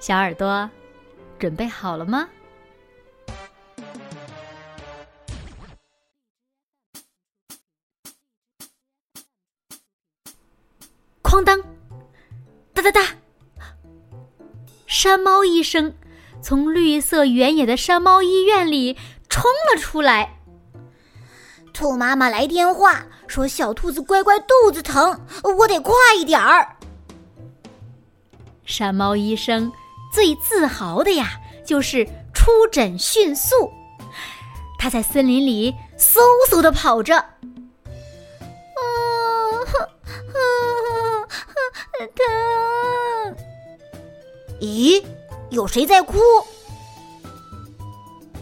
小耳朵，准备好了吗？哐当，哒哒哒！山猫医生从绿色原野的山猫医院里冲了出来。兔妈妈来电话说：“小兔子乖乖肚子疼，我得快一点儿。”山猫医生。最自豪的呀，就是出诊迅速。他在森林里嗖嗖的跑着，啊，疼！咦，有谁在哭？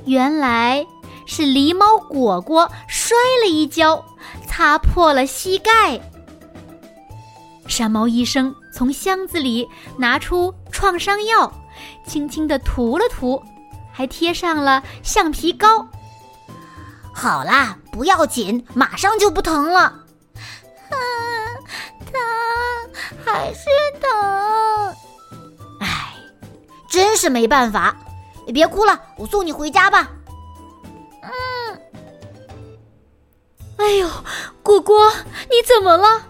原来是狸猫果果摔了一跤，擦破了膝盖。山猫医生从箱子里拿出创伤药。轻轻的涂了涂，还贴上了橡皮膏。好啦，不要紧，马上就不疼了。啊，疼，还是疼。哎，真是没办法。你别哭了，我送你回家吧。嗯。哎呦，果果，你怎么了？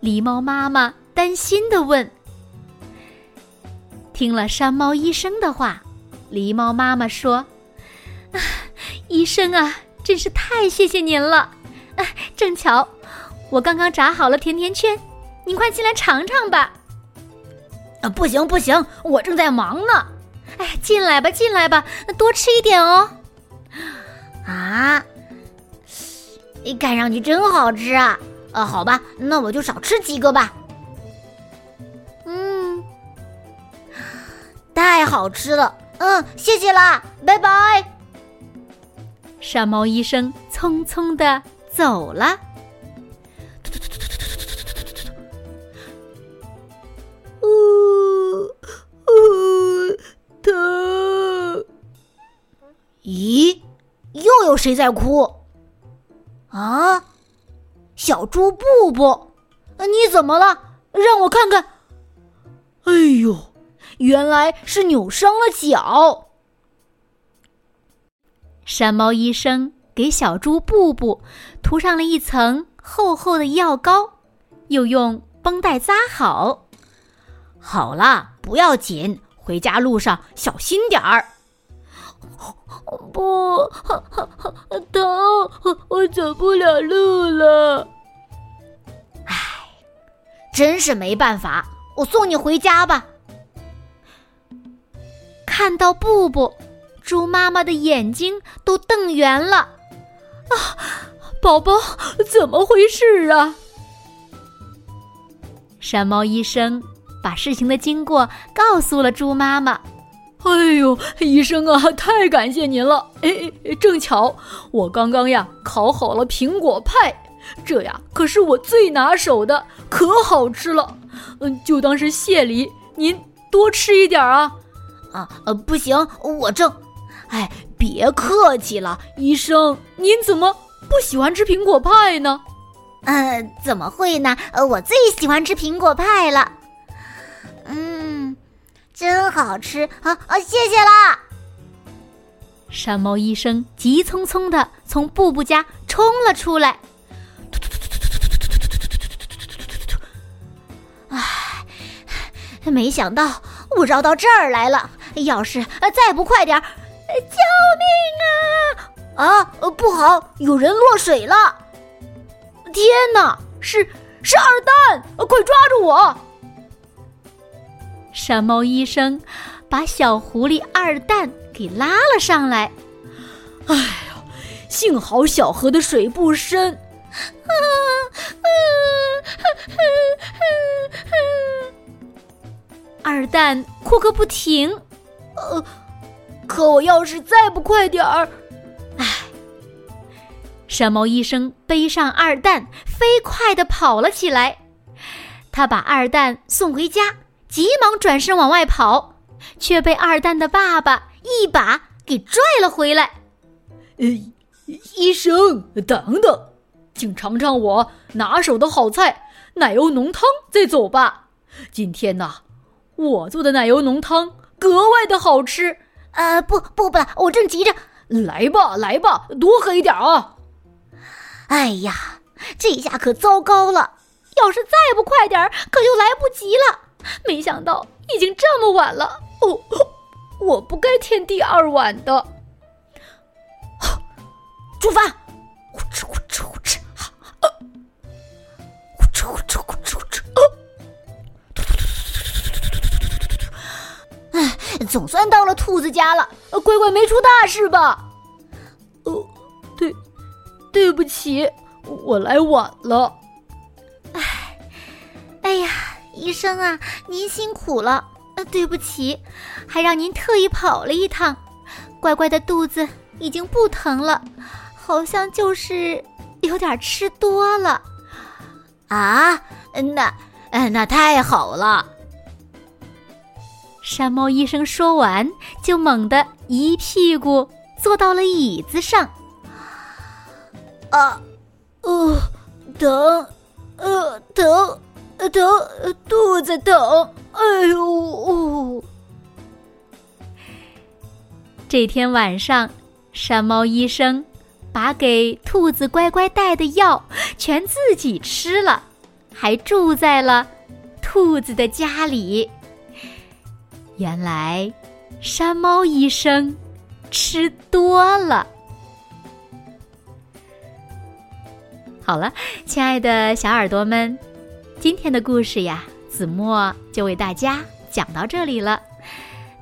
狸猫妈妈担心的问。听了山猫医生的话，狸猫妈妈说：“啊，医生啊，真是太谢谢您了！哎，正巧我刚刚炸好了甜甜圈，您快进来尝尝吧。”啊，不行不行，我正在忙呢。哎，进来吧进来吧，多吃一点哦。啊，看上去真好吃啊！呃，好吧，那我就少吃几个吧。太好吃了，嗯，谢谢啦，拜拜。山猫医生匆匆的走了。呜呜，疼！咦，又有谁在哭？啊，小猪布布，你怎么了？让我看看。哎呦！原来是扭伤了脚。山猫医生给小猪布布涂上了一层厚厚的药膏，又用绷带扎好。好了，不要紧，回家路上小心点儿。不，疼，我走不了路了。唉，真是没办法，我送你回家吧。看到布布，猪妈妈的眼睛都瞪圆了。啊，宝宝，怎么回事啊？山猫医生把事情的经过告诉了猪妈妈。哎呦，医生啊，太感谢您了！哎，正巧我刚刚呀烤好了苹果派，这呀可是我最拿手的，可好吃了。嗯，就当是谢礼，您多吃一点啊。啊呃，不行，我挣……哎，别客气了，医生，您怎么不喜欢吃苹果派呢？呃，怎么会呢？呃，我最喜欢吃苹果派了。嗯，真好吃啊啊！谢谢啦。山猫医生急匆匆的从布布家冲了出来。唉，没想到我绕到这儿来了。要是再不快点儿，救命啊！啊，不好，有人落水了！天哪，是是二蛋，快抓住我！山猫医生把小狐狸二蛋给拉了上来。哎呀，幸好小河的水不深。二蛋哭个不停。呃，可我要是再不快点儿，唉！山猫医生背上二蛋，飞快的跑了起来。他把二蛋送回家，急忙转身往外跑，却被二蛋的爸爸一把给拽了回来。呃，医生，等等，请尝尝我拿手的好菜——奶油浓汤，再走吧。今天呐，我做的奶油浓汤格外的好吃。呃，不不不，我正急着。来吧，来吧，多喝一点啊！哎呀，这下可糟糕了。要是再不快点儿，可就来不及了。没想到已经这么晚了。哦，我不该添第二碗的。出发，总算到了兔子家了。乖乖没出大事吧？哦，对，对不起，我来晚了。哎哎呀，医生啊，您辛苦了。呃，对不起，还让您特意跑了一趟。乖乖的肚子已经不疼了，好像就是有点吃多了。啊，那，那太好了。山猫医生说完，就猛地一屁股坐到了椅子上。啊，呃，疼，呃，疼。疼，肚子疼，哎呦！这天晚上，山猫医生把给兔子乖乖带的药全自己吃了，还住在了兔子的家里。原来，山猫医生吃多了。好了，亲爱的小耳朵们。今天的故事呀，子墨就为大家讲到这里了。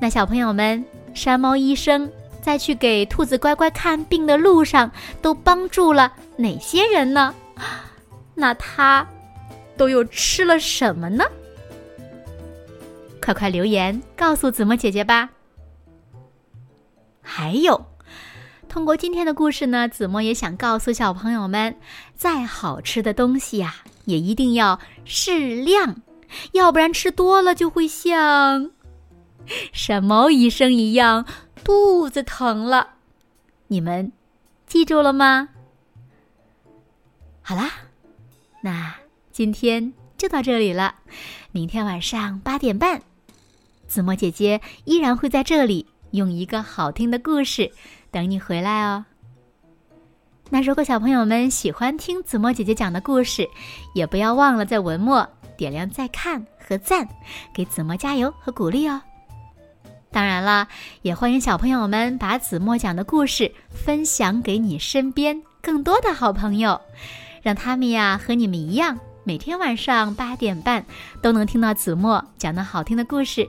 那小朋友们，山猫医生在去给兔子乖乖看病的路上，都帮助了哪些人呢？那他都又吃了什么呢？快快留言告诉子墨姐姐吧。还有，通过今天的故事呢，子墨也想告诉小朋友们，再好吃的东西呀。也一定要适量，要不然吃多了就会像山猫医生一样肚子疼了。你们记住了吗？好啦，那今天就到这里了。明天晚上八点半，子墨姐姐依然会在这里用一个好听的故事等你回来哦。那如果小朋友们喜欢听子墨姐姐讲的故事，也不要忘了在文末点亮再看和赞，给子墨加油和鼓励哦。当然了，也欢迎小朋友们把子墨讲的故事分享给你身边更多的好朋友，让他们呀和你们一样，每天晚上八点半都能听到子墨讲的好听的故事，